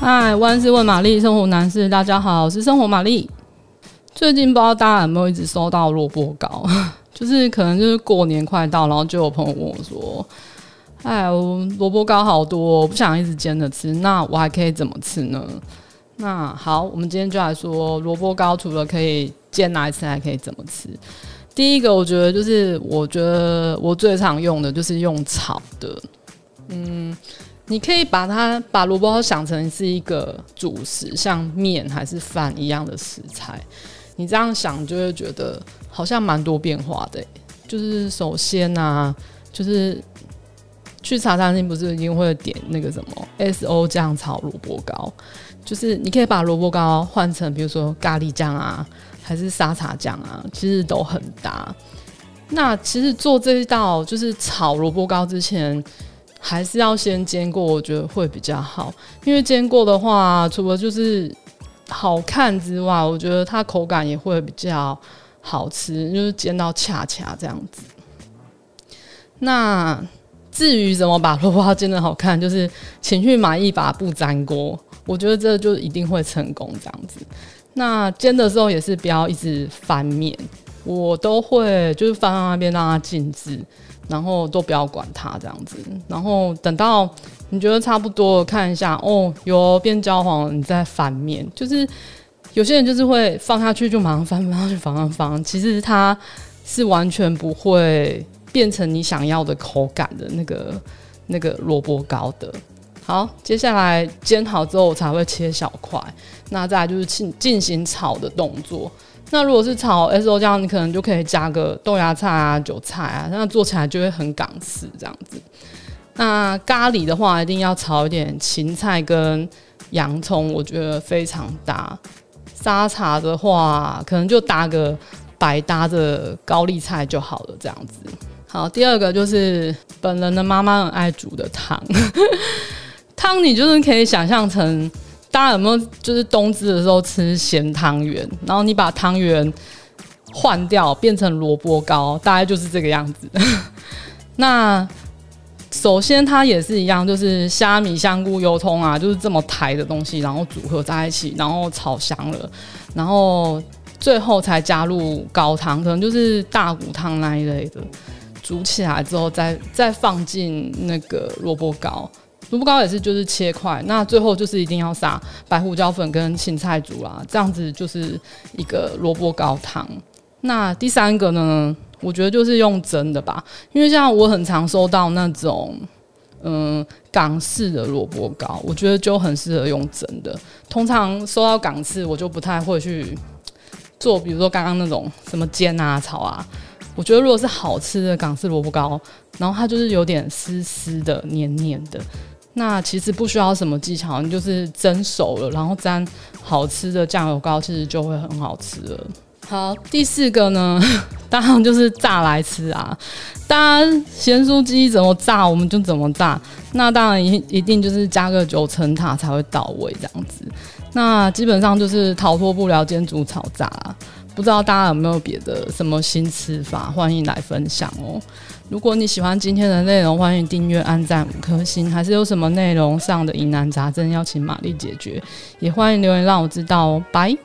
嗨，万事问玛丽，生活男士，大家好，我是生活玛丽。最近不知道大家有没有一直收到萝卜糕，就是可能就是过年快到，然后就有朋友问我说：“哎，萝卜糕好多，我不想一直煎着吃，那我还可以怎么吃呢？”那好，我们今天就来说萝卜糕，除了可以煎来吃，还可以怎么吃？第一个，我觉得就是我觉得我最常用的就是用炒的，嗯。你可以把它把萝卜糕想成是一个主食，像面还是饭一样的食材。你这样想就会觉得好像蛮多变化的。就是首先啊，就是去茶餐厅不是一定会点那个什么 SO 酱炒萝卜糕，就是你可以把萝卜糕换成比如说咖喱酱啊，还是沙茶酱啊，其实都很搭。那其实做这一道就是炒萝卜糕之前。还是要先煎过，我觉得会比较好，因为煎过的话，除了就是好看之外，我觉得它口感也会比较好吃，就是煎到恰恰这样子。那至于怎么把萝卜花煎得好看，就是请去买一把不粘锅，我觉得这就一定会成功这样子。那煎的时候也是不要一直翻面，我都会就是放在那边让它静置。然后都不要管它这样子，然后等到你觉得差不多看一下哦，有变焦黄了，你再翻面。就是有些人就是会放下去就马上翻，翻上去，翻上翻，其实它是完全不会变成你想要的口感的那个那个萝卜糕的。好，接下来煎好之后我才会切小块，那再来就是进进行炒的动作。那如果是炒 SO 酱，你可能就可以加个豆芽菜啊、韭菜啊，那做起来就会很港式这样子。那咖喱的话，一定要炒一点芹菜跟洋葱，我觉得非常搭。沙茶的话，可能就搭个百搭的高丽菜就好了，这样子。好，第二个就是本人的妈妈很爱煮的汤，汤你就是可以想象成。大家有没有就是冬至的时候吃咸汤圆，然后你把汤圆换掉变成萝卜糕，大概就是这个样子。那首先它也是一样，就是虾米、香菇、油葱啊，就是这么台的东西，然后组合在一起，然后炒香了，然后最后才加入高汤，可能就是大骨汤那一类的，煮起来之后再再放进那个萝卜糕。萝卜糕也是，就是切块，那最后就是一定要撒白胡椒粉跟芹菜煮啦，这样子就是一个萝卜糕汤。那第三个呢，我觉得就是用蒸的吧，因为像我很常收到那种嗯港式的萝卜糕，我觉得就很适合用蒸的。通常收到港式，我就不太会去做，比如说刚刚那种什么煎啊、炒啊。我觉得如果是好吃的港式萝卜糕，然后它就是有点湿湿的、黏黏的。那其实不需要什么技巧，你就是蒸熟了，然后沾好吃的酱油膏，其实就会很好吃了。好，第四个呢，当然就是炸来吃啊。当然咸酥鸡怎么炸，我们就怎么炸。那当然一一定就是加个九层塔才会到位这样子。那基本上就是逃脱不了煎煮炒炸啊。不知道大家有没有别的什么新吃法，欢迎来分享哦。如果你喜欢今天的内容，欢迎订阅、按赞五颗星。还是有什么内容上的疑难杂症要请玛丽解决，也欢迎留言让我知道哦。拜。